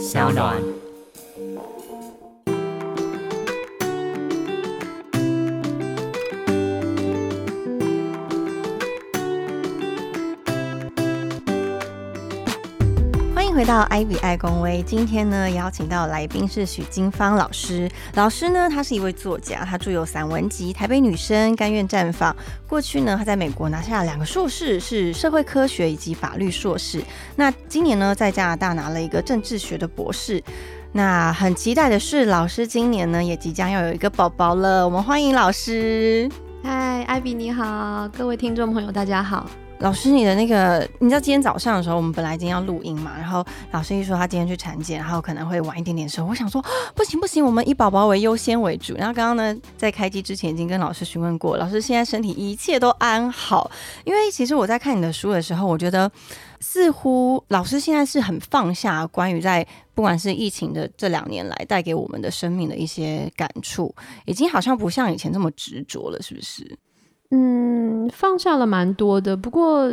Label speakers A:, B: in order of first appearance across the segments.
A: 小暖。
B: 回到艾比爱公威。今天呢，邀请到来宾是许金芳老师。老师呢，他是一位作家，他著有散文集《台北女生甘愿绽放》。过去呢，他在美国拿下了两个硕士，是社会科学以及法律硕士。那今年呢，在加拿大拿了一个政治学的博士。那很期待的是，老师今年呢，也即将要有一个宝宝了。我们欢迎老师。
C: 嗨，艾比你好，各位听众朋友大家好。
B: 老师，你的那个，你知道今天早上的时候，我们本来今天要录音嘛，然后老师一说他今天去产检，然后可能会晚一点点收。我想说，不行不行，我们以宝宝为优先为主。然后刚刚呢，在开机之前已经跟老师询问过，老师现在身体一切都安好。因为其实我在看你的书的时候，我觉得似乎老师现在是很放下关于在不管是疫情的这两年来带给我们的生命的一些感触，已经好像不像以前这么执着了，是不是？
C: 嗯，放下了蛮多的，不过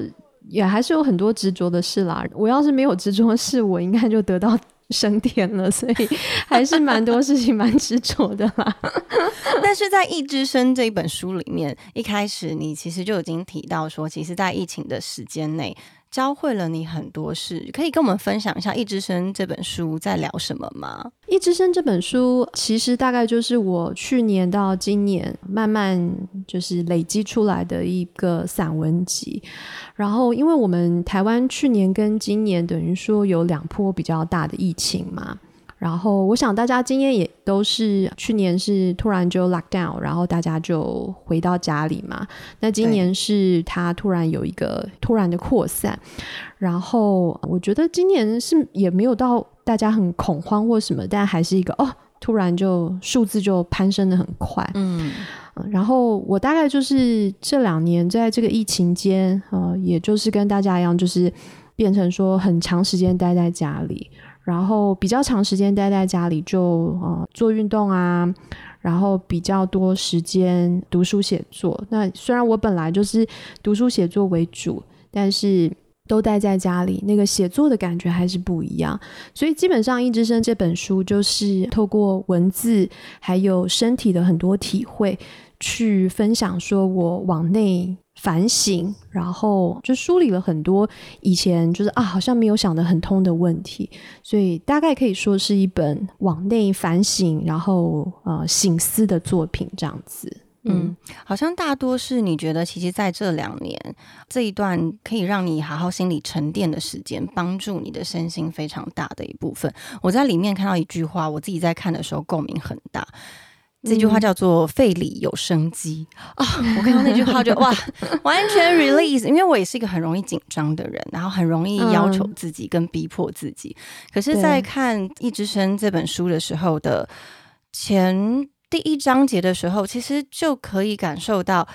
C: 也还是有很多执着的事啦。我要是没有执着的事，我应该就得到升天了，所以还是蛮多事情蛮执着的啦。
B: 但是在《一之声》这一本书里面，一开始你其实就已经提到说，其实，在疫情的时间内。教会了你很多事，可以跟我们分享一下《一之声》这本书在聊什么吗？
C: 《一之声》这本书其实大概就是我去年到今年慢慢就是累积出来的一个散文集。然后，因为我们台湾去年跟今年等于说有两波比较大的疫情嘛。然后，我想大家经验也都是去年是突然就 lock down，然后大家就回到家里嘛。那今年是它突然有一个突然的扩散，然后我觉得今年是也没有到大家很恐慌或什么，但还是一个哦，突然就数字就攀升的很快。嗯，然后我大概就是这两年在这个疫情间，呃，也就是跟大家一样，就是变成说很长时间待在家里。然后比较长时间待在家里，就呃做运动啊，然后比较多时间读书写作。那虽然我本来就是读书写作为主，但是都待在家里，那个写作的感觉还是不一样。所以基本上《一之声》这本书就是透过文字还有身体的很多体会，去分享说我往内。反省，然后就梳理了很多以前就是啊，好像没有想得很通的问题，所以大概可以说是一本往内反省，然后呃醒思的作品这样子。
B: 嗯，好像大多是你觉得，其实在这两年这一段可以让你好好心理沉淀的时间，帮助你的身心非常大的一部分。我在里面看到一句话，我自己在看的时候共鸣很大。这句话叫做“肺里有生机”啊！我看到那句话就 哇，完全 release。因为我也是一个很容易紧张的人，然后很容易要求自己跟逼迫自己。可是，在看《一之声》这本书的时候的前第一章节的时候，其实就可以感受到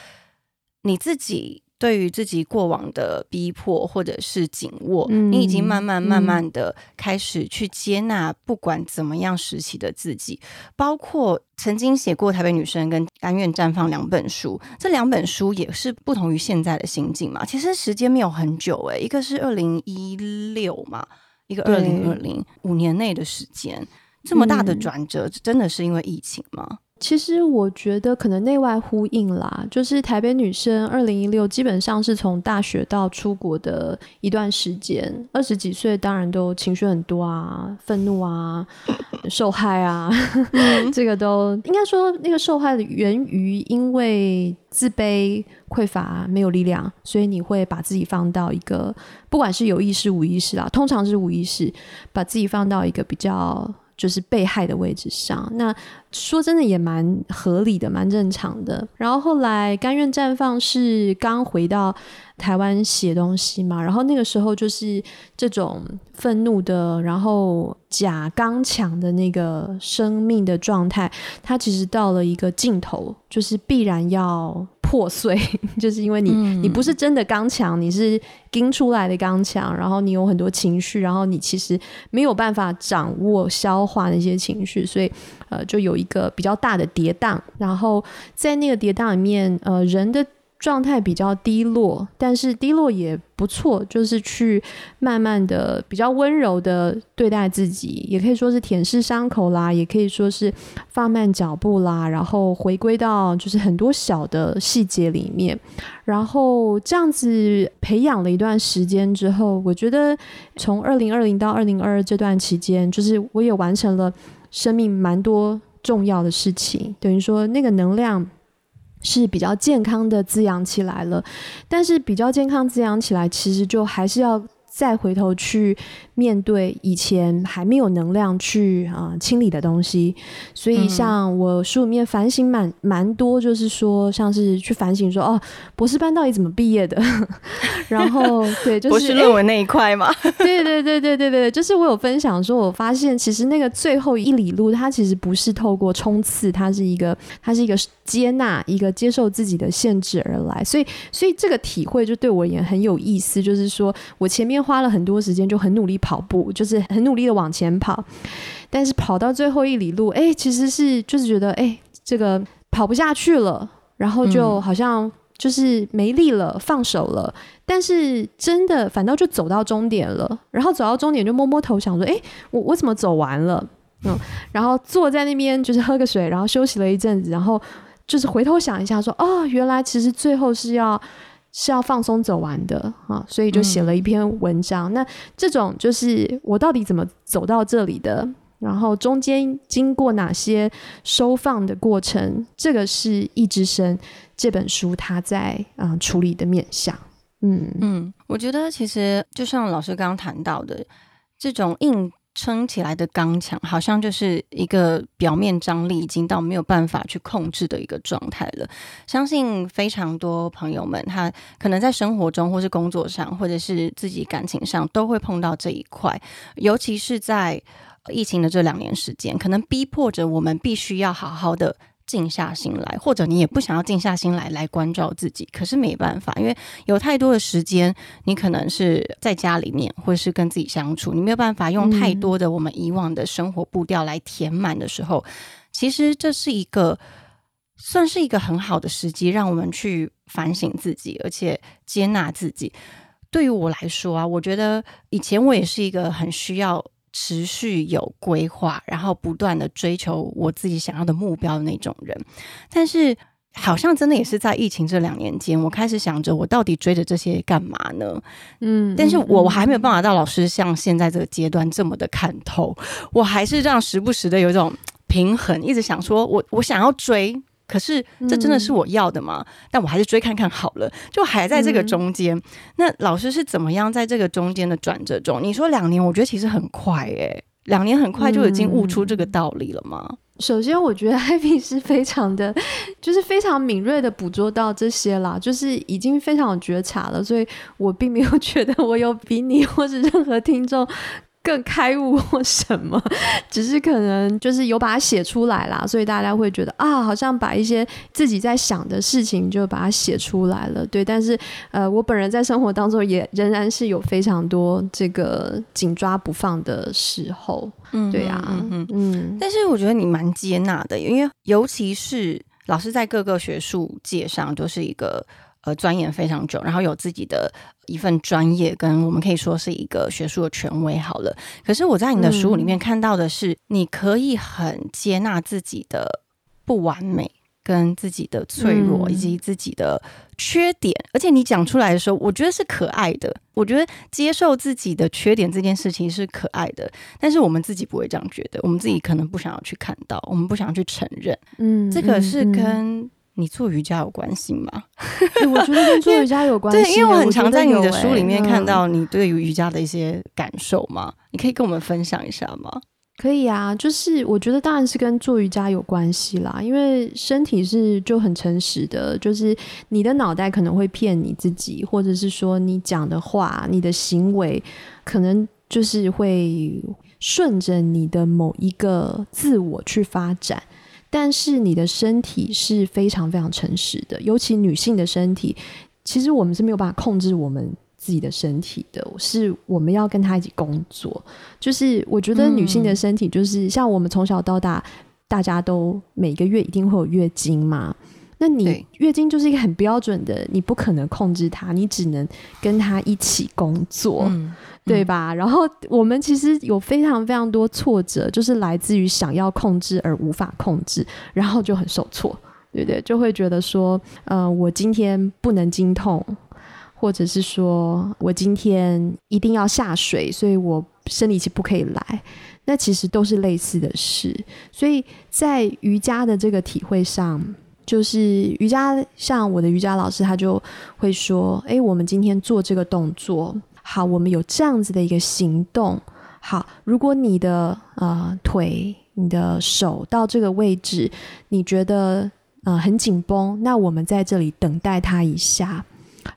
B: 你自己。对于自己过往的逼迫或者是紧握，你已经慢慢慢慢的开始去接纳，不管怎么样时期的自己，包括曾经写过《台北女生》跟《甘愿绽放》两本书，这两本书也是不同于现在的心境嘛。其实时间没有很久诶，一个是二零一六嘛，一个二零二零五年内的时间，这么大的转折，真的是因为疫情吗？
C: 其实我觉得可能内外呼应啦，就是台北女生二零一六基本上是从大学到出国的一段时间，二十几岁当然都情绪很多啊，愤怒啊，受害啊，这个都应该说那个受害的源于因为自卑、匮乏、没有力量，所以你会把自己放到一个不管是有意识、无意识啊，通常是无意识，把自己放到一个比较。就是被害的位置上，那说真的也蛮合理的，蛮正常的。然后后来甘愿绽放是刚回到台湾写东西嘛，然后那个时候就是这种愤怒的，然后假刚强的那个生命的状态，它其实到了一个尽头，就是必然要。破碎，就是因为你你不是真的刚强，你是盯出来的刚强，然后你有很多情绪，然后你其实没有办法掌握消化那些情绪，所以呃，就有一个比较大的跌宕。然后在那个跌宕里面，呃，人的状态比较低落，但是低落也不错，就是去慢慢的比较温柔的对待自己，也可以说是舔舐伤口啦，也可以说是放慢脚步啦，然后回归到就是很多小的细节里面，然后这样子培养了一段时间之后，我觉得从二零二零到二零二二这段期间，就是我也完成了生命蛮多重要的事情，等于说那个能量。是比较健康的滋养起来了，但是比较健康滋养起来，其实就还是要。再回头去面对以前还没有能量去啊清理的东西，所以像我书里面反省蛮蛮多，就是说像是去反省说哦，博士班到底怎么毕业的？然后对，就是
B: 博士论文那一块嘛。
C: 对对对对对对，就是我有分享说，我发现其实那个最后一里路，它其实不是透过冲刺，它是一个它是一个接纳一个接受自己的限制而来，所以所以这个体会就对我也很有意思，就是说我前面。花了很多时间，就很努力跑步，就是很努力的往前跑，但是跑到最后一里路，哎，其实是就是觉得，哎，这个跑不下去了，然后就好像就是没力了，放手了。但是真的反倒就走到终点了，然后走到终点就摸摸头，想说，哎，我我怎么走完了？嗯，然后坐在那边就是喝个水，然后休息了一阵子，然后就是回头想一下，说，哦，原来其实最后是要。是要放松走完的啊，所以就写了一篇文章。那这种就是我到底怎么走到这里的，然后中间经过哪些收放的过程，这个是《一之声》这本书它在啊处理的面向。嗯
B: 嗯，我觉得其实就像老师刚刚谈到的这种硬。撑起来的刚强，好像就是一个表面张力已经到没有办法去控制的一个状态了。相信非常多朋友们，他可能在生活中，或是工作上，或者是自己感情上，都会碰到这一块。尤其是在疫情的这两年时间，可能逼迫着我们必须要好好的。静下心来，或者你也不想要静下心来来关照自己，可是没办法，因为有太多的时间，你可能是在家里面，或是跟自己相处，你没有办法用太多的我们以往的生活步调来填满的时候，其实这是一个算是一个很好的时机，让我们去反省自己，而且接纳自己。对于我来说啊，我觉得以前我也是一个很需要。持续有规划，然后不断的追求我自己想要的目标的那种人，但是好像真的也是在疫情这两年间，我开始想着我到底追着这些干嘛呢？嗯，但是我我还没有办法到老师像现在这个阶段这么的看透，我还是这样时不时的有一种平衡，一直想说我我想要追。可是这真的是我要的吗？但我还是追看看好了，就还在这个中间。那老师是怎么样在这个中间的转折中？你说两年，我觉得其实很快诶，两年很快就已经悟出这个道理了吗？
C: 首先，我觉得艾比是非常的，就是非常敏锐的捕捉到这些啦，就是已经非常有觉察了，所以我并没有觉得我有比你或者任何听众。更开悟或什么，只是可能就是有把它写出来啦，所以大家会觉得啊，好像把一些自己在想的事情就把它写出来了。对，但是呃，我本人在生活当中也仍然是有非常多这个紧抓不放的时候。嗯，对呀，嗯
B: 嗯。但是我觉得你蛮接纳的，因为尤其是老师在各个学术界上都是一个。呃，钻研非常久，然后有自己的一份专业，跟我们可以说是一个学术的权威。好了，可是我在你的书里面看到的是，你可以很接纳自己的不完美，跟自己的脆弱，以及自己的缺点，而且你讲出来的时候，我觉得是可爱的。我觉得接受自己的缺点这件事情是可爱的，但是我们自己不会这样觉得，我们自己可能不想要去看到，我们不想要去承认。嗯，这个是跟。你做瑜伽有关系吗？
C: 我觉得跟做瑜伽有关系。
B: 对，因为我很常在你的书里面看到你对于瑜伽的一些感受嘛，你可以跟我们分享一下吗？
C: 可以啊，就是我觉得当然是跟做瑜伽有关系啦，因为身体是就很诚实的，就是你的脑袋可能会骗你自己，或者是说你讲的话、你的行为，可能就是会顺着你的某一个自我去发展。但是你的身体是非常非常诚实的，尤其女性的身体，其实我们是没有办法控制我们自己的身体的，是我们要跟她一起工作。就是我觉得女性的身体，就是像我们从小到大，大家都每个月一定会有月经嘛。那你月经就是一个很标准的，你不可能控制它，你只能跟它一起工作，对吧？然后我们其实有非常非常多挫折，就是来自于想要控制而无法控制，然后就很受挫，对不对？就会觉得说，呃，我今天不能经痛，或者是说我今天一定要下水，所以我生理期不可以来。那其实都是类似的事，所以在瑜伽的这个体会上，就是瑜伽，像我的瑜伽老师，他就会说：“哎，我们今天做这个动作，好，我们有这样子的一个行动，好，如果你的呃腿、你的手到这个位置，你觉得呃很紧绷，那我们在这里等待他一下，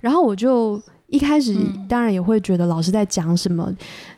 C: 然后我就。”一开始当然也会觉得老师在讲什么，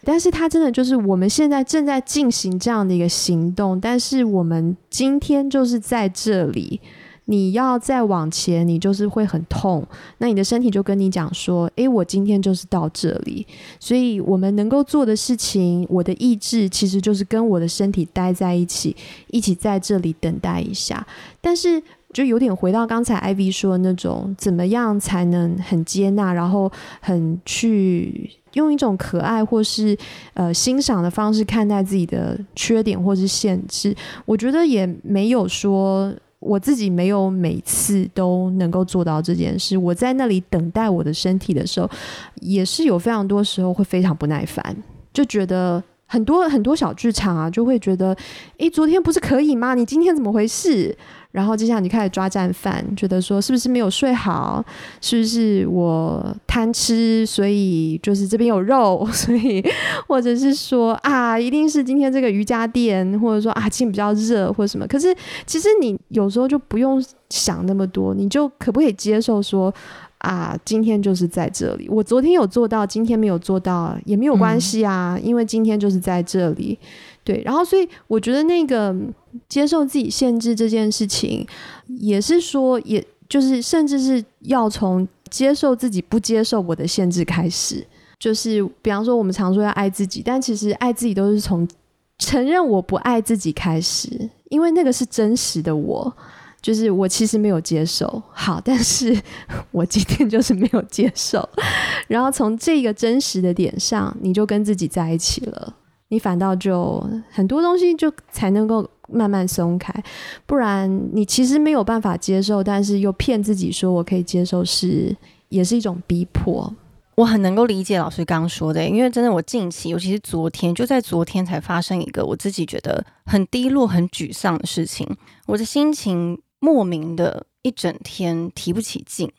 C: 但是他真的就是我们现在正在进行这样的一个行动，但是我们今天就是在这里，你要再往前，你就是会很痛，那你的身体就跟你讲说，诶，我今天就是到这里，所以我们能够做的事情，我的意志其实就是跟我的身体待在一起，一起在这里等待一下，但是。就有点回到刚才 Iv 说的那种，怎么样才能很接纳，然后很去用一种可爱或是呃欣赏的方式看待自己的缺点或是限制。我觉得也没有说我自己没有每次都能够做到这件事。我在那里等待我的身体的时候，也是有非常多时候会非常不耐烦，就觉得很多很多小剧场啊，就会觉得，诶，昨天不是可以吗？你今天怎么回事？然后接下来你开始抓战犯，觉得说是不是没有睡好，是不是我贪吃，所以就是这边有肉，所以或者是说啊，一定是今天这个瑜伽垫，或者说啊，今天比较热或者什么。可是其实你有时候就不用想那么多，你就可不可以接受说啊，今天就是在这里，我昨天有做到，今天没有做到也没有关系啊，因为今天就是在这里。对，然后所以我觉得那个接受自己限制这件事情，也是说，也就是甚至是要从接受自己不接受我的限制开始。就是比方说，我们常说要爱自己，但其实爱自己都是从承认我不爱自己开始，因为那个是真实的我，就是我其实没有接受。好，但是 我今天就是没有接受，然后从这个真实的点上，你就跟自己在一起了。你反倒就很多东西就才能够慢慢松开，不然你其实没有办法接受，但是又骗自己说我可以接受，是也是一种逼迫。
B: 我很能够理解老师刚说的，因为真的我近期，尤其是昨天，就在昨天才发生一个我自己觉得很低落、很沮丧的事情，我的心情莫名的一整天提不起劲，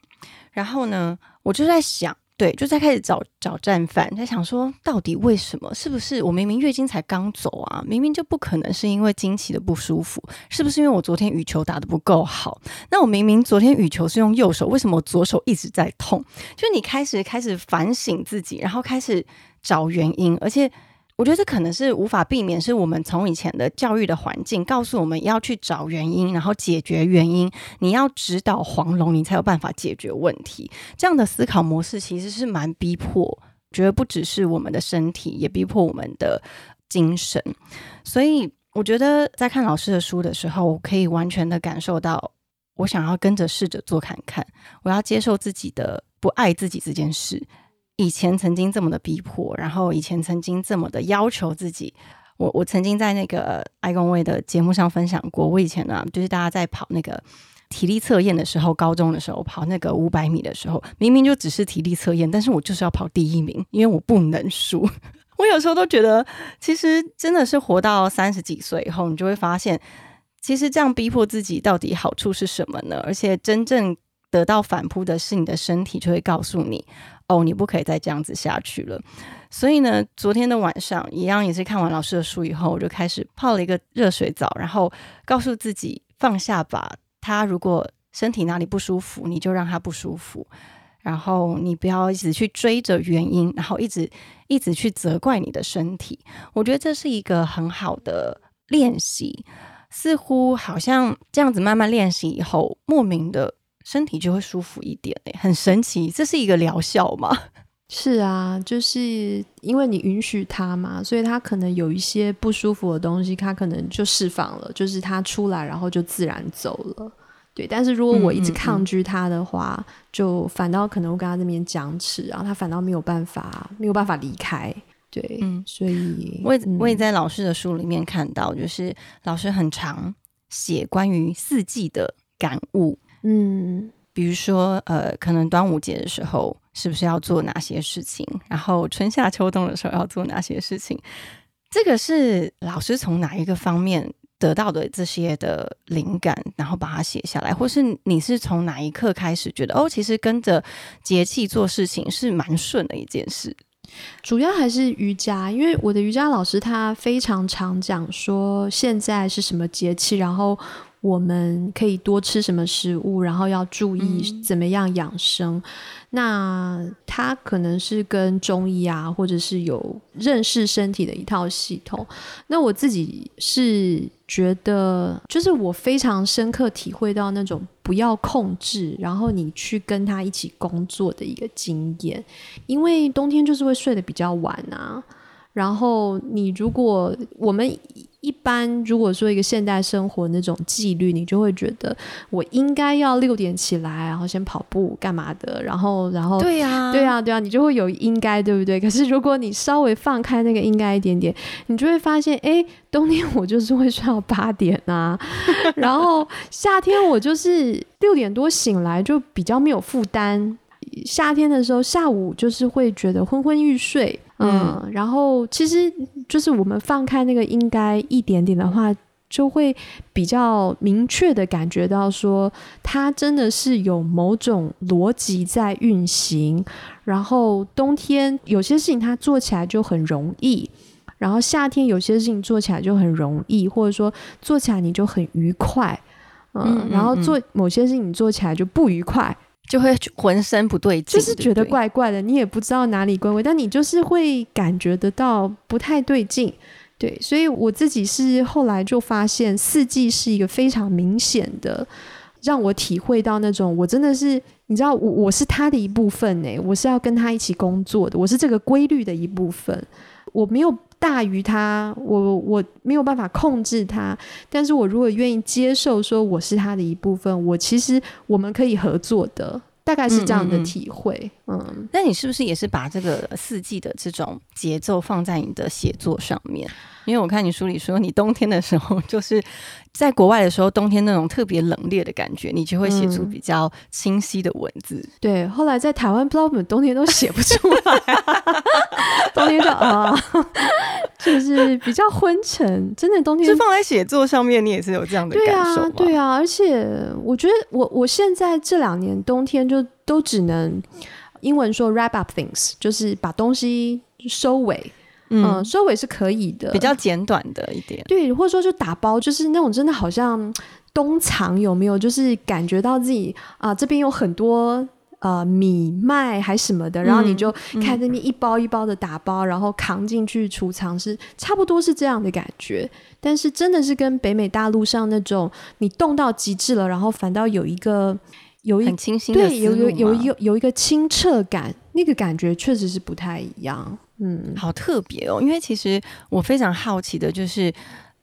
B: 然后呢，我就在想。对，就在开始找找战犯，在想说到底为什么？是不是我明明月经才刚走啊？明明就不可能是因为经期的不舒服，是不是因为我昨天羽球打的不够好？那我明明昨天羽球是用右手，为什么我左手一直在痛？就你开始开始反省自己，然后开始找原因，而且。我觉得这可能是无法避免，是我们从以前的教育的环境告诉我们要去找原因，然后解决原因。你要指导黄龙，你才有办法解决问题。这样的思考模式其实是蛮逼迫，觉得不只是我们的身体，也逼迫我们的精神。所以，我觉得在看老师的书的时候，我可以完全的感受到，我想要跟着试着做看看，我要接受自己的不爱自己这件事。以前曾经这么的逼迫，然后以前曾经这么的要求自己。我我曾经在那个爱公卫的节目上分享过，我以前呢，就是大家在跑那个体力测验的时候，高中的时候跑那个五百米的时候，明明就只是体力测验，但是我就是要跑第一名，因为我不能输。我有时候都觉得，其实真的是活到三十几岁以后，你就会发现，其实这样逼迫自己到底好处是什么呢？而且真正得到反扑的是你的身体，就会告诉你。哦，你不可以再这样子下去了。所以呢，昨天的晚上一样也是看完老师的书以后，我就开始泡了一个热水澡，然后告诉自己放下吧。他如果身体哪里不舒服，你就让他不舒服，然后你不要一直去追着原因，然后一直一直去责怪你的身体。我觉得这是一个很好的练习，似乎好像这样子慢慢练习以后，莫名的。身体就会舒服一点诶，很神奇，这是一个疗效吗？
C: 是啊，就是因为你允许他嘛，所以他可能有一些不舒服的东西，他可能就释放了，就是他出来，然后就自然走了。对，但是如果我一直抗拒他的话，就反倒可能会跟他这边僵持，然后他反倒没有办法没有办法离开。对，
B: 嗯
C: 所以
B: 我也
C: 嗯
B: 我也在老师的书里面看到，就是老师很常写关于四季的感悟，
C: 嗯
B: 比如说呃，可能端午节的时候是不是要做哪些事情，然后春夏秋冬的时候要做哪些事情，这个是老师从哪一个方面得到的这些的灵感，然后把它写下来，或是你是从哪一刻开始觉得哦，其实跟着节气做事情是蛮顺的一件事。
C: 主要还是瑜伽，因为我的瑜伽老师他非常常讲说现在是什么节气，然后我们可以多吃什么食物，然后要注意
B: 嗯
C: 怎么样养生。那他可能是跟中医啊，或者是有认识身体的一套系统。那我自己是觉得，就是我非常深刻体会到那种不要控制，然后你去跟他一起工作的一个经验。因为冬天就是会睡得比较晚啊。然后你如果我们一般如果说一个现代生活那种纪律，你就会觉得我应该要六点起来，然后先跑步干嘛的，然后然后
B: 对呀、
C: 对，啊，对啊，你就会有应该，对不对？可是如果你稍微放开那个应该一点点，你就会发现，哎，冬天我就是会睡到八点啊，然后夏天我就是六点多醒来，就比较没有负担。夏天的时候，下午就是会觉得昏昏欲睡，嗯，然后其实就是我们放开那个应该一点点的话，就会比较明确的感觉到说，它真的是有某种逻辑在运行。然后冬天有些事情它做起来就很容易，然后夏天有些事情做起来就很容易，或者说做起来你就很愉快。嗯，
B: 嗯嗯
C: 然后做某些事情你做起来就不愉快，
B: 就会浑身不对劲，
C: 就是觉得。怪怪的，你也不知道哪里怪怪，但你就是会感觉得到不太对劲。对，所以我自己是后来就发现，四季是一个非常明显的，让我体会到那种我真的是，你知道，我我是他的一部分呢，我是要跟他一起工作的，我是这个规律的一部分，我没有大于他，我我没有办法控制他，但是我如果愿意接受说我是他的一部分，我其实我们可以合作的，大概是这样的
B: 嗯嗯嗯。
C: 体会，嗯。
B: 那你是不是也是把这个四季的这种节奏放在你的写作上面？因为我看你书里说，你冬天的时候就是在国外的时候，冬天那种特别冷冽的感觉，你就会写出
C: 嗯
B: 比较清晰的文字。
C: 对，后来在台湾，不知道我们冬天都写不出来、冬天就啊，就是比较昏沉，真的冬天
B: 是放在写作上面，你也是有这样的
C: 对
B: 感受吗？，
C: 啊对啊，而且我觉得我我现在这两年冬天就都只能英文说 wrap up things，就是把东西收尾，嗯、
B: 嗯，
C: 收尾是可以的，
B: 比较简短的一点。
C: 对，或者说就打包，就是那种真的好像 冬藏有没有？就是感觉到自己啊、这边有很多呃米麦还什么的，然后你就
B: 嗯
C: 看那边一包一包的打包，然后扛进去储藏室，差不多是这样的感觉。但是真的是跟北美大陆上那种你冻到极致了，然后反倒有一个有一
B: 很清新的
C: 对有有
B: 有
C: 有一个有一个清澈感，那个感觉确实是不太一样。嗯，
B: 好特别哦，因为其实我非常好奇的就是。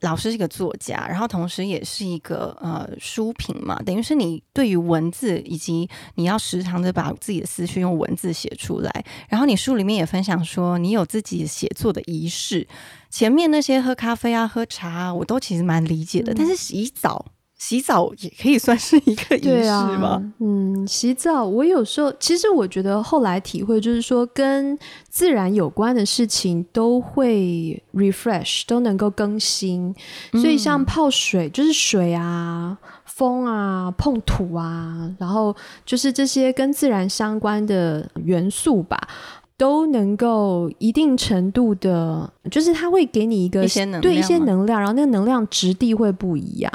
B: 老师是一个作家，然后同时也是一个呃书评嘛，等于是你对于文字以及你要时常的把自己的思绪用文字写出来。然后你书里面也分享说，你有自己写作的仪式。前面那些喝咖啡啊、喝茶啊，我都其实蛮理解的，
C: 嗯
B: 但是洗澡，洗澡也可以算是一个仪式吗？，
C: 嗯，洗澡，我有时候其实我觉得后来体会就是说，跟自然有关的事情都会 refresh，都能够更新。所以像
B: 嗯
C: 泡水，就是水啊、风啊、碰土啊，然后就是这些跟自然相关的元素吧。都能够一定程度的，就是它会给你一个
B: 一些能
C: 对一些能量，然后那个能量质地会不一样。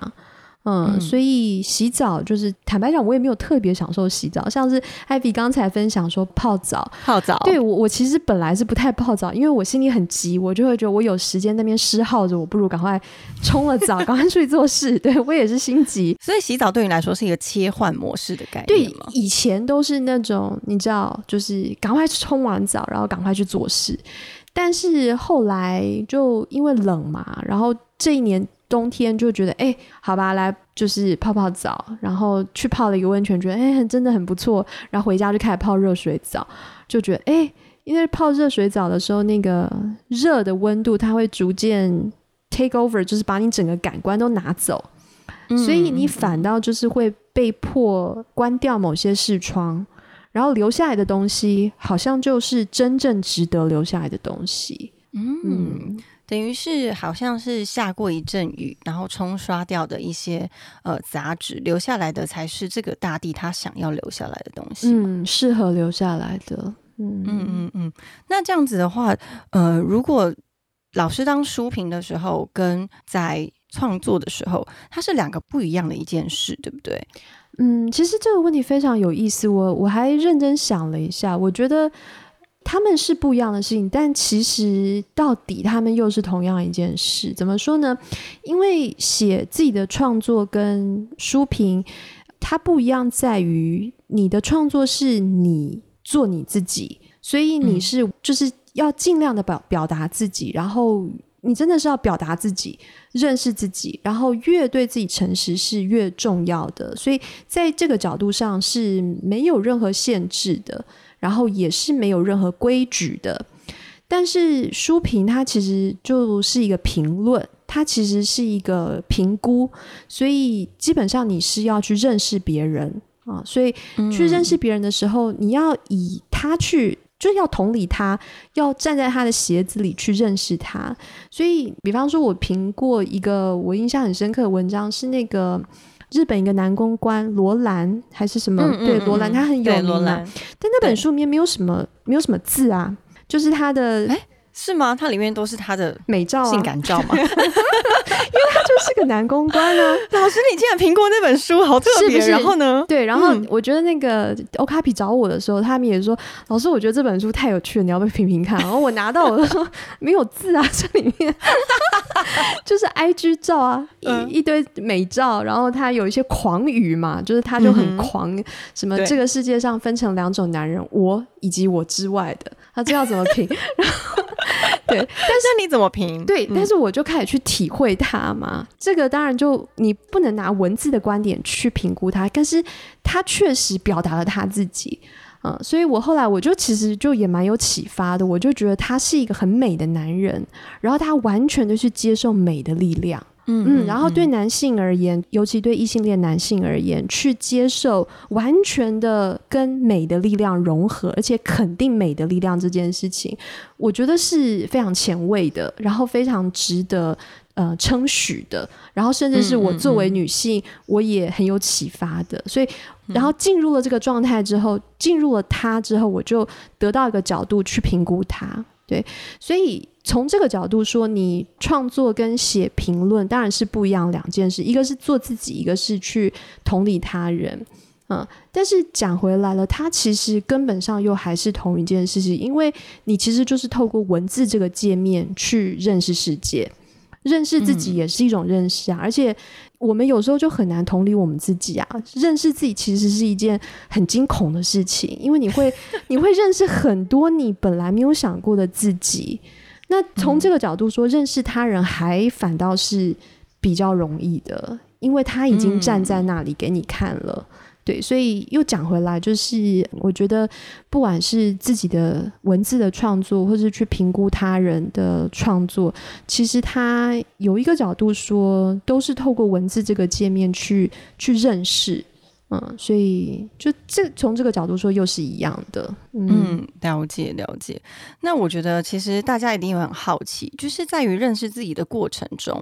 C: 嗯，
B: 嗯
C: 所以洗澡就是坦白讲，我也没有特别享受洗澡，像是艾比刚才分享说泡澡，
B: 泡澡，
C: 对我我其实本来是不太泡澡，因为我心里很急，我就会觉得我有时间那边湿耗着，我不如赶快冲了澡，赶快出去做事。对我也是心急。
B: 所以洗澡对你来说是一个切换模式的概念对？，
C: 以前都是那种你知道，就是赶快冲完澡，然后赶快去做事。但是后来就因为冷嘛，然后这一年冬天就觉得，哎，好吧，来就是泡泡澡，然后去泡了一个温泉，觉得哎，真的很不错。然后回家就开始泡热水澡，就觉得哎，因为泡热水澡的时候，那个热的温度它会逐渐 take over，就是把你整个感官都拿走，所以你反倒就是会被迫关掉某些视窗。然后留下来的东西，好像就是真正值得留下来的东西。
B: 嗯，等于是好像是下过一阵雨，然后冲刷掉的一些呃杂质，留下来的才是这个大地它想要留下来的东西。
C: 嗯，适合留下来的。嗯
B: 嗯嗯嗯。那这样子的话，呃，如果老师当书评的时候，跟在创作的时候，它是两个不一样的一件事，对不对？
C: 嗯，其实这个问题非常有意思，我我还认真想了一下，我觉得他们是不一样的事情，但其实到底他们又是同样一件事。怎么说呢？因为写自己的创作跟书评，它不一样，在于你的创作是你做你自己，所以你是就是要尽量的表表达自己，然后。你真的是要表达自己，认识自己，然后越对自己诚实是越重要的。所以在这个角度上是没有任何限制的，然后也是没有任何规矩的。但是书评它其实就是一个评论，它其实是一个评估，所以基本上你是要去认识别人啊。所以去认识别人的时候，你要以他去。就是要同理他，要站在他的鞋子里去认识他。所以，比方说，我评过一个我印象很深刻的文章，是那个日本一个男公关罗兰还是什么？对，罗兰他很有名啊。但那本书里面没有什么，没有什么字啊，就是他的。
B: 是吗？它里面都是他的
C: 美照、
B: 性感照吗？因为他
C: 就是个男公关啊！
B: 老师，你竟然评过那本书，好特别。然后呢？
C: 对，然后我觉得那个欧卡比找我的时候，他们也说：“老师，我觉得这本书太有趣了，你要不要评评看？”然后我拿到，我就说：“没有字啊，这里面就是 I G 照啊，一一堆美照，然后他有一些狂语嘛，就是他就很狂，什么这个世界上分成两种男人，我以及我之外的，他这要怎么评？然后。对，但是
B: 你怎么评？
C: 对，但是我就开始去体会它嘛。这个当然就你不能拿文字的观点去评估他，但是他确实表达了他自己，嗯，所以我后来我就其实就也蛮有启发的，我就觉得他是一个很美的男人，然后他完全的去接受美的力量。嗯，然后对男性而言，尤其对异性恋男性而言，去接受完全的跟美的力量融合，而且肯定美的力量这件事情，我觉得是非常前卫的，然后非常值得呃称许的，然后甚至是我作为女性，我也很有启发的。所以，然后进入了这个状态之后，进入了他之后，我就得到一个角度去评估他。对，所以。从这个角度说，你创作跟写评论当然是不一样两件事，一个是做自己，一个是去同理他人，嗯。但是讲回来了，它其实根本上又还是同一件事情，因为你其实就是透过文字这个界面去认识世界，认识自己也是一种认识啊。而且我们有时候就很难同理我们自己啊，认识自己其实是一件很惊恐的事情，因为你会 你会认识很多你本来没有想过的自己。那从这个角度说，认识他人还反倒是比较容易的，因为他已经站在那里给你看了。对，所以又讲回来，就是我觉得，不管是自己的文字的创作，或是去评估他人的创作，其实他有一个角度说，都是透过文字这个界面去去认识。嗯，所以就这从这个角度说又是一样的。
B: 嗯，了解了解。那我觉得其实大家一定会很好奇，就是在于认识自己的过程中，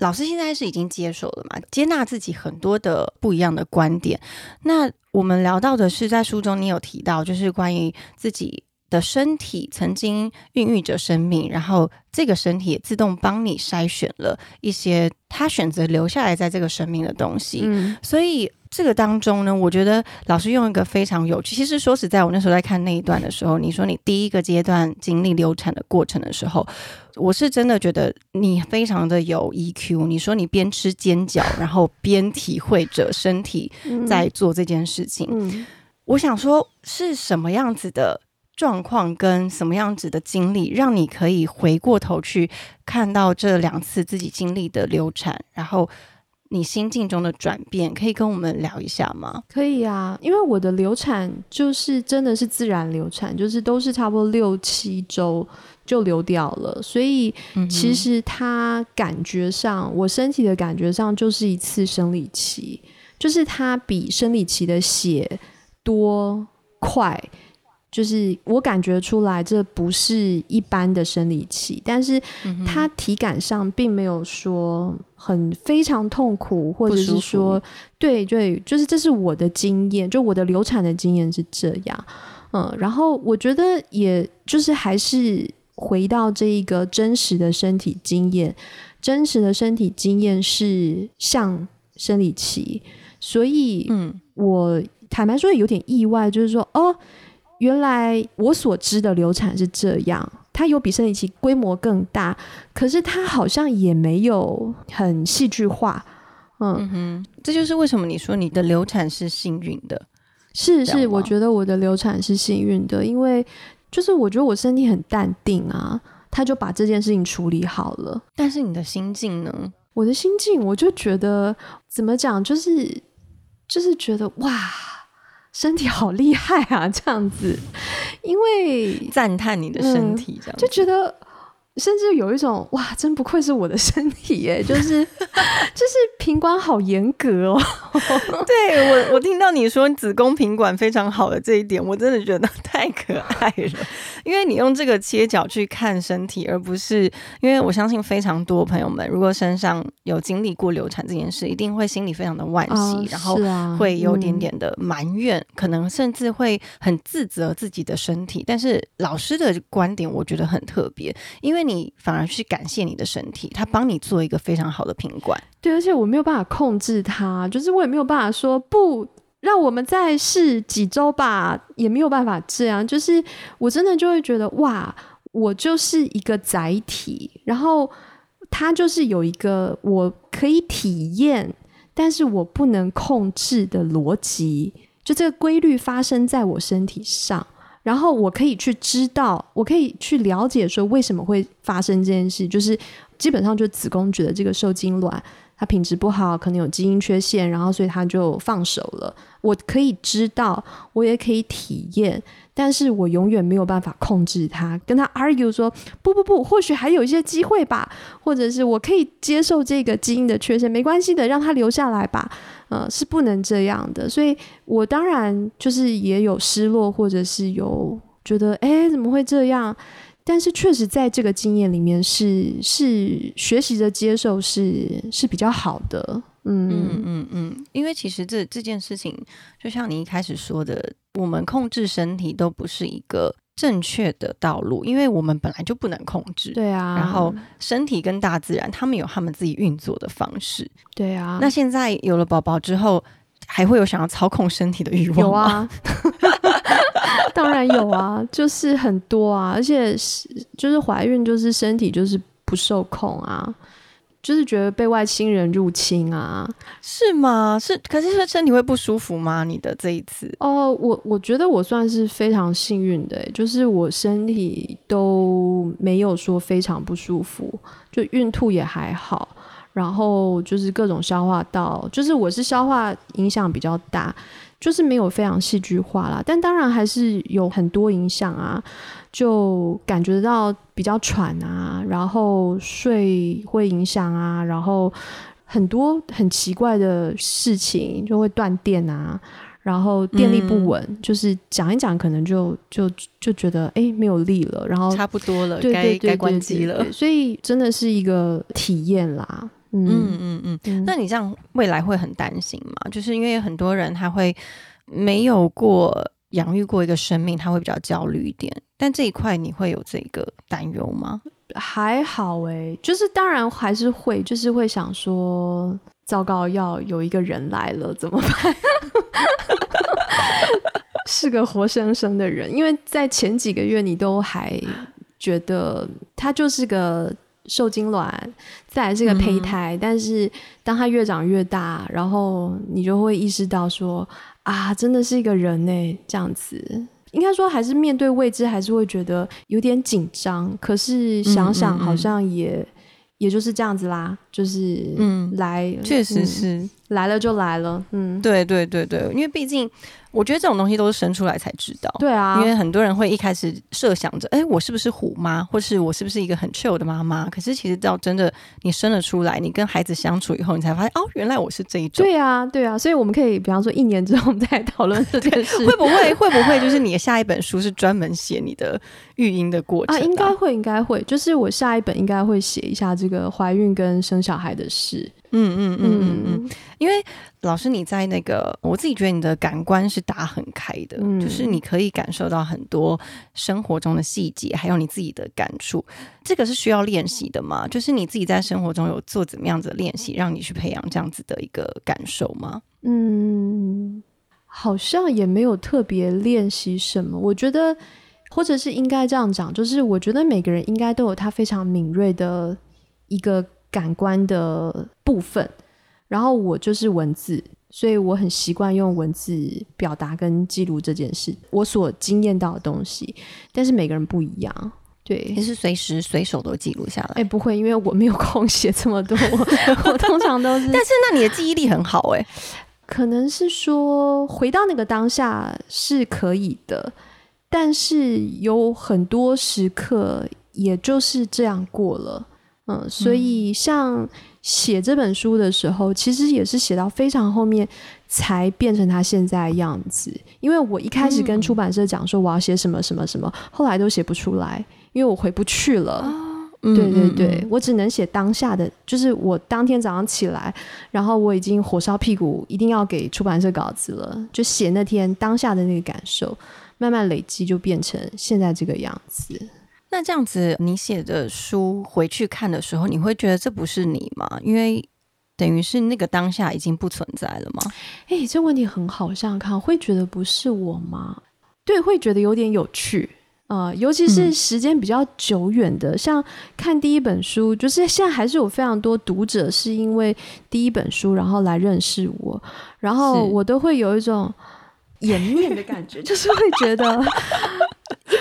B: 老师现在是已经接受了嘛？接纳自己很多的不一样的观点。那我们聊到的是在书中你有提到，就是关于自己的身体曾经孕育着生命，然后这个身体也自动帮你筛选了一些他选择留下来在这个生命的东西。嗯，所以。这个当中呢，我觉得老师用一个非常有趣。其实说实在，我那时候在看那一段的时候，你说你第一个阶段经历流产的过程的时候，我是真的觉得你非常的有 EQ。你说你边吃煎饺，然后边体会着身体在做这件事情。我想说，是什么样子的状况跟什么样子的经历，让你可以回过头去看到这两次自己经历的流产，然后你心境中的转变，可以跟我们聊一下吗？
C: 可以啊，因为我的流产就是真的是自然流产，就是都是差不多六七周就流掉了，所以其实它感觉上，我身体的感觉上就是一次生理期，就是它比生理期的血多快。就是我感觉出来，这不是一般的生理期，但是它体感上并没有说很非常痛苦，或者是说，对对，就是这是我的经验，就我的流产的经验是这样，嗯，然后我觉得也就是还是回到这一个真实的身体经验，真实的身体经验是像生理期，所以，嗯，我坦白说有点意外，就是说，哦。原来我所知的流产是这样，它有比生理期规模更大，可是它好像也没有很戏剧化。
B: 嗯哼，这就是为什么你说你的流产是幸运的。
C: 是是，我觉得我的流产是幸运的，因为就是我觉得我身体很淡定啊，他就把这件事情处理好了。
B: 但是你的心境呢？
C: 我的心境，我就觉得怎么讲，就是就是觉得哇。身体好厉害啊，这样子，因为
B: 赞叹你的身体，这样
C: 就觉得。甚至有一种哇，真不愧是我的身体耶，就是就是品管好严格哦。
B: 对我，我听到你说子宫品管非常好的这一点，我真的觉得太可爱了。因为你用这个切角去看身体，而不是因为我相信非常多朋友们，如果身上有经历过流产这件事，一定会心里非常的惋惜，然后会有点点的埋怨，可能甚至会很自责自己的身体。但是老师的观点，我觉得很特别，因为。你反而去感谢你的身体，他帮你做一个非常好的品管。
C: 对，而且我没有办法控制它，就是我也没有办法说不让我们再试几周吧，也没有办法这样。就是我真的就会觉得哇，我就是一个载体，然后它就是有一个我可以体验，但是我不能控制的逻辑，就这个规律发生在我身体上。然后我可以去知道，我可以去了解说为什么会发生这件事，就是基本上就子宫觉得这个受精卵它品质不好，可能有基因缺陷，然后所以它就放手了。我可以知道，我也可以体验。但是我永远没有办法控制他，跟他 argue 说不不不，或许还有一些机会吧，或者是我可以接受这个基因的缺陷，没关系的，让他留下来吧。呃，是不能这样的，所以我当然就是也有失落，或者是有觉得哎怎么会这样？但是确实在这个经验里面是是学习着接受是是比较好的。嗯嗯
B: 嗯嗯，因为其实这这件事情，就像你一开始说的，我们控制身体都不是一个正确的道路，因为我们本来就不能控制。
C: 对啊，
B: 然后身体跟大自然，他们有他们自己运作的方式。
C: 对啊，
B: 那现在有了宝宝之后，还会有想要操控身体的欲望吗？
C: 有啊，当然有啊，就是很多啊，而且是就是怀孕，就是身体就是不受控啊。就是觉得被外星人入侵啊？
B: 是吗？是，可是说身体会不舒服吗？你的这一次？
C: 哦，我我觉得我算是非常幸运的，就是我身体都没有说非常不舒服，就孕吐也还好，然后就是各种消化道，就是我是消化影响比较大，就是没有非常戏剧化啦，但当然还是有很多影响啊。就感觉到比较喘啊，然后睡会影响啊，然后很多很奇怪的事情就会断电啊，然后电力不稳，就是讲一讲可能就就就觉得哎没有力了，然后
B: 差不多了，该该关机了，
C: 所以真的是一个体验啦。
B: 嗯嗯嗯，那你这样未来会很担心吗？就是因为很多人他会没有过。养育过一个生命，他会比较焦虑一点。但这一块你会有这个担忧吗？
C: 还好哎，就是当然还是会，就是会想说，糟糕，要有一个人来了怎么办？是个活生生的人，因为在前几个月你都还觉得他就是个受精卵，再来是个胚胎，但是当它越长越大，然后你就会意识到说。啊，真的是一个人呢，这样子应该说还是面对未知，还是会觉得有点紧张。可是想想好像也也就是这样子啦，就是嗯，来，
B: 确实是
C: 来了就来了，嗯，
B: 对对对对，因为毕竟。我觉得这种东西都是生出来才知道，
C: 对啊，
B: 因为很多人会一开始设想着，哎，我是不是虎妈，或是我是不是一个很 chill 的妈妈？可是其实到真的你生了出来，你跟孩子相处以后，你才发现，哦，原来我是这一种。
C: 对啊，对啊，所以我们可以，比方说一年之后我们再讨论这件事，
B: 会不会会不会就是你的下一本书是专门写你的育婴的过程
C: 啊？应该会，应该会，就是我下一本应该会写一下这个怀孕跟生小孩的事。嗯嗯
B: 嗯嗯嗯，因为老师你在那个，我自己觉得你的感官是打很开的，就是你可以感受到很多生活中的细节，还有你自己的感触。这个是需要练习的嘛？就是你自己在生活中有做怎么样子的练习，让你去培养这样子的一个感受吗？
C: 嗯，好像也没有特别练习什么。我觉得，或者是应该这样讲，就是我觉得每个人应该都有他非常敏锐的一个。感官的部分，然后我就是文字，所以我很习惯用文字表达跟记录这件事，我所经验到的东西。但是每个人不一样，对，
B: 你是随时随手都记录下来？
C: 哎，不会，因为我没有空写这么多，我通常都是。
B: 但是那你的记忆力很好哎，
C: 可能是说回到那个当下是可以的，但是有很多时刻也就是这样过了。嗯，所以像写这本书的时候，其实也是写到非常后面才变成他现在的样子。因为我一开始跟出版社讲说我要写什么什么什么，后来都写不出来，因为我回不去了。对对对，我只能写当下的，就是我当天早上起来，然后我已经火烧屁股，一定要给出版社稿子了，就写那天当下的那个感受，慢慢累积就变成现在这个样子。
B: 那这样子，你写的书回去看的时候，你会觉得这不是你吗？因为等于是那个当下已经不存在了吗？
C: 哎，这问题很好，想想看，会觉得不是我吗？对，会觉得有点有趣啊，尤其是时间比较久远的，像看第一本书，就是现在还是有非常多读者是因为第一本书然后来认识我，然后我都会有一种颜面的感觉，就是会觉得。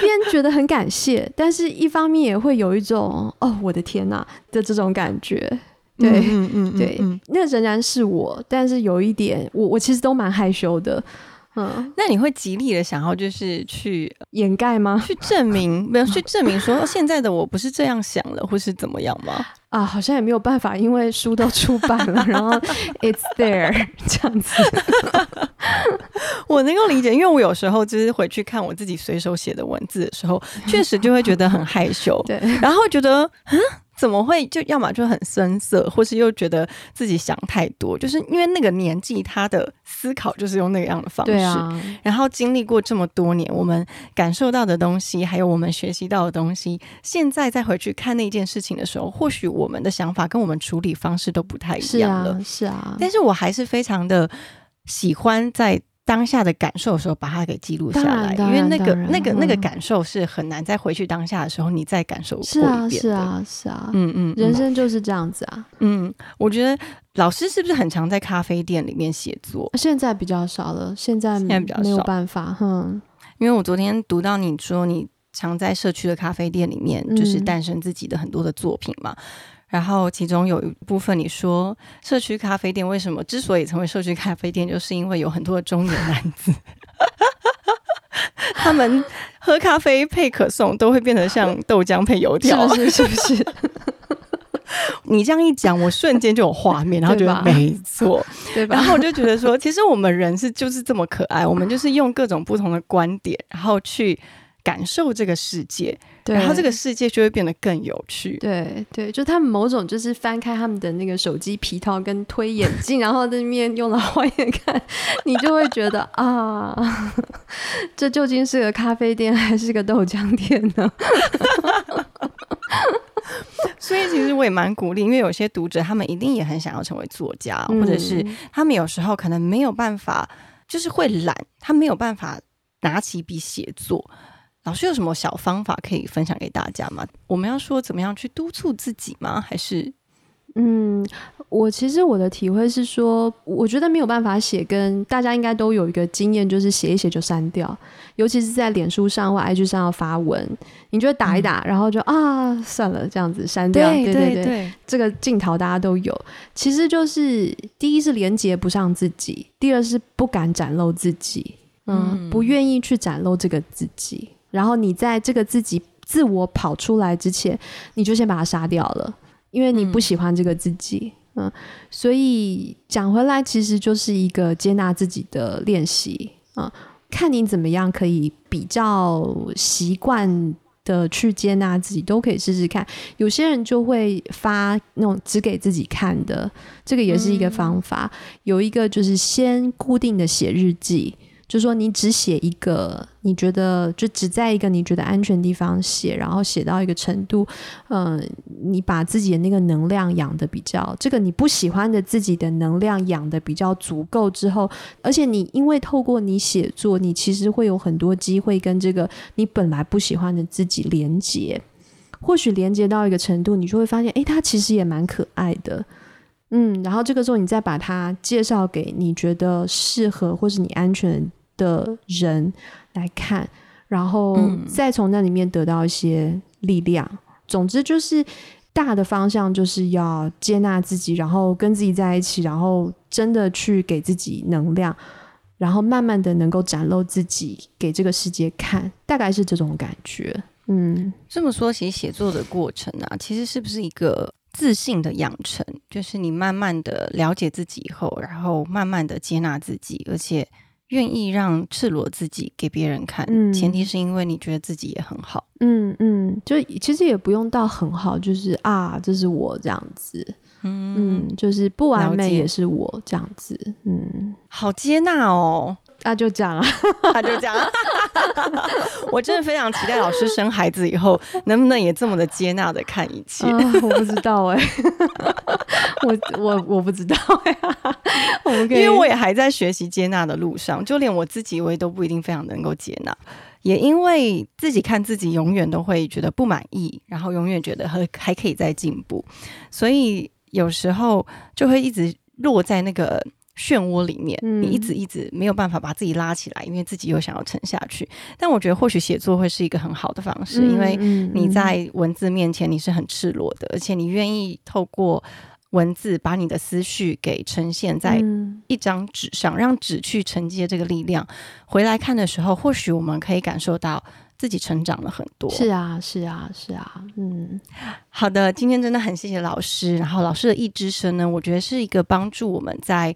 C: 一边觉得很感谢，但是一方面也会有一种哦，我的天呐的这种感觉。对，嗯嗯，对，那仍然是我，但是有一点，我我其实都蛮害羞的。
B: 嗯，那你会极力的想要就是去
C: 掩盖吗？
B: 去证明没有？去证明说现在的我不是这样想了，或是怎么样吗？
C: 啊，好像也没有办法，因为书都出版了，然后 it's there 这样子。
B: 我能够理解，因为我有时候就是回去看我自己随手写的文字的时候，确实就会觉得很害羞，
C: 对，
B: 然后觉得嗯。怎么会就要么就很生涩，或是又觉得自己想太多？就是因为那个年纪，他的思考就是用那个样的方式。然后经历过这么多年，我们感受到的东西，还有我们学习到的东西，现在再回去看那件事情的时候，或许我们的想法跟我们处理方式都不太一样了。
C: 是啊，
B: 但是我还是非常的喜欢在。当下的感受的时候，把它给记录下来，因为那个、那个、那个感受是很难再回去当下的时候，你再感受过
C: 一遍。是啊，是啊，是啊。嗯嗯，人生就是这样子啊。
B: 嗯，我觉得老师是不是很常在咖啡店里面写作？
C: 现在比较少了，现在现在比较没有办法。哼，
B: 因为我昨天读到你说你常在社区的咖啡店里面，就是诞生自己的很多的作品嘛。然后其中有一部分你说社区咖啡店为什么之所以成为社区咖啡店，就是因为有很多的中年男子，他们喝咖啡配可颂都会变得像豆浆配油条，
C: 是是不是？
B: 你这样一讲，我瞬间就有画面，然后觉得没错，
C: 对吧？
B: 然后我就觉得说，其实我们人是就是这么可爱，我们就是用各种不同的观点，然后去。感受这个世界，然后这个世界就会变得更有趣。
C: 对对，就他们某种就是翻开他们的那个手机皮套跟推眼镜，然后在面用老花眼看，你就会觉得啊，这究竟是个咖啡店还是个豆浆店呢？
B: 所以其实我也蛮鼓励，因为有些读者他们一定也很想要成为作家，或者是他们有时候可能没有办法，就是会懒，他没有办法拿起笔写作。老师有什么小方法可以分享给大家吗？我们要说怎么样去督促自己吗？还是
C: 嗯，我其实我的体会是说，我觉得没有办法写，跟大家应该都有一个经验，就是写一写就删掉，尤其是在脸书上或 IG 上要发文，你就打一打，然后就啊算了，这样子删掉。对对对，这个镜头大家都有。其实就是第一是连接不上自己，第二是不敢展露自己，嗯，不愿意去展露这个自己。然后你在这个自己自我跑出来之前，你就先把它杀掉了，因为你不喜欢这个自己。嗯，所以讲回来，其实就是一个接纳自己的练习啊。看你怎么样可以比较习惯的去接纳自己，都可以试试看。有些人就会发那种只给自己看的，这个也是一个方法。有一个就是先固定的写日记。就说你只写一个，你觉得就只在一个你觉得安全地方写，然后写到一个程度，嗯，你把自己的那个能量养的比较，这个你不喜欢的自己的能量养的比较足够之后，而且你因为透过你写作，你其实会有很多机会跟这个你本来不喜欢的自己连接，或许连接到一个程度，你就会发现，哎，他其实也蛮可爱的。嗯，然后这个时候你再把它介绍给你觉得适合或是你安全。的人来看，然后再从那里面得到一些力量。总之就是大的方向就是要接纳自己，然后跟自己在一起，然后真的去给自己能量，然后慢慢的能够展露自己给这个世界看，大概是这种感觉。嗯，
B: 这么说，其实写作的过程啊，其实是不是一个自信的养成？就是你慢慢的了解自己以后，然后慢慢的接纳自己，而且。愿意让赤裸自己给别人看，前提是因为你觉得自己也很好。
C: 嗯嗯，就其实也不用到很好，就是啊，这是我这样子。嗯嗯，就是不完美也是我这样子。嗯，
B: 好接纳哦。
C: 那就这样 啊，
B: 他就这样。我真的非常期待老师生孩子以后 能不能也这么的接纳的看一切。
C: 我不知道哎，我我我不知道呀。我们因
B: 为我也还在学习接纳的路上，就连我自己我也都不一定非常能够接纳。也因为自己看自己永远都会觉得不满意，然后永远觉得还还可以再进步，所以有时候就会一直落在那个。漩涡里面，你一直一直没有办法把自己拉起来，因为自己又想要沉下去。但我觉得或许写作会是一个很好的方式，因为你在文字面前你是很赤裸的，而且你愿意透过文字把你的思绪给呈现在一张纸上，让纸去承接这个力量。回来看的时候，或许我们可以感受到自己成长了很多。
C: 是啊，是啊，是啊。嗯，
B: 好的，今天真的很谢谢老师。然后老师的一之声呢，我觉得是一个帮助我们在。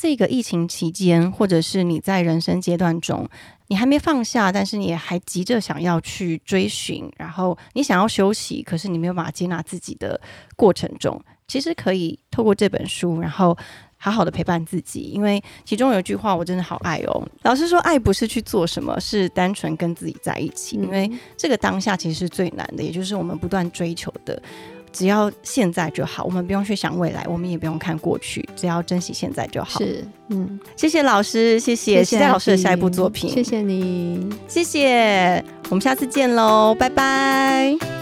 B: 这个疫情期间，或者是你在人生阶段中，你还没放下，但是你还急着想要去追寻，然后你想要休息，可是你没有办法接纳自己的过程中，其实可以透过这本书，然后好好的陪伴自己。因为其中有一句话我真的好爱哦，老师说爱不是去做什么，是单纯跟自己在一起。因为这个当下其实是最难的，也就是我们不断追求的。只要现在就好，我们不用去想未来，我们也不用看过去，只要珍惜现在就好。
C: 是，嗯，
B: 谢谢老师，谢谢谢谢老师的下一部作品。
C: 谢谢你，
B: 谢谢，我们下次见喽，拜拜。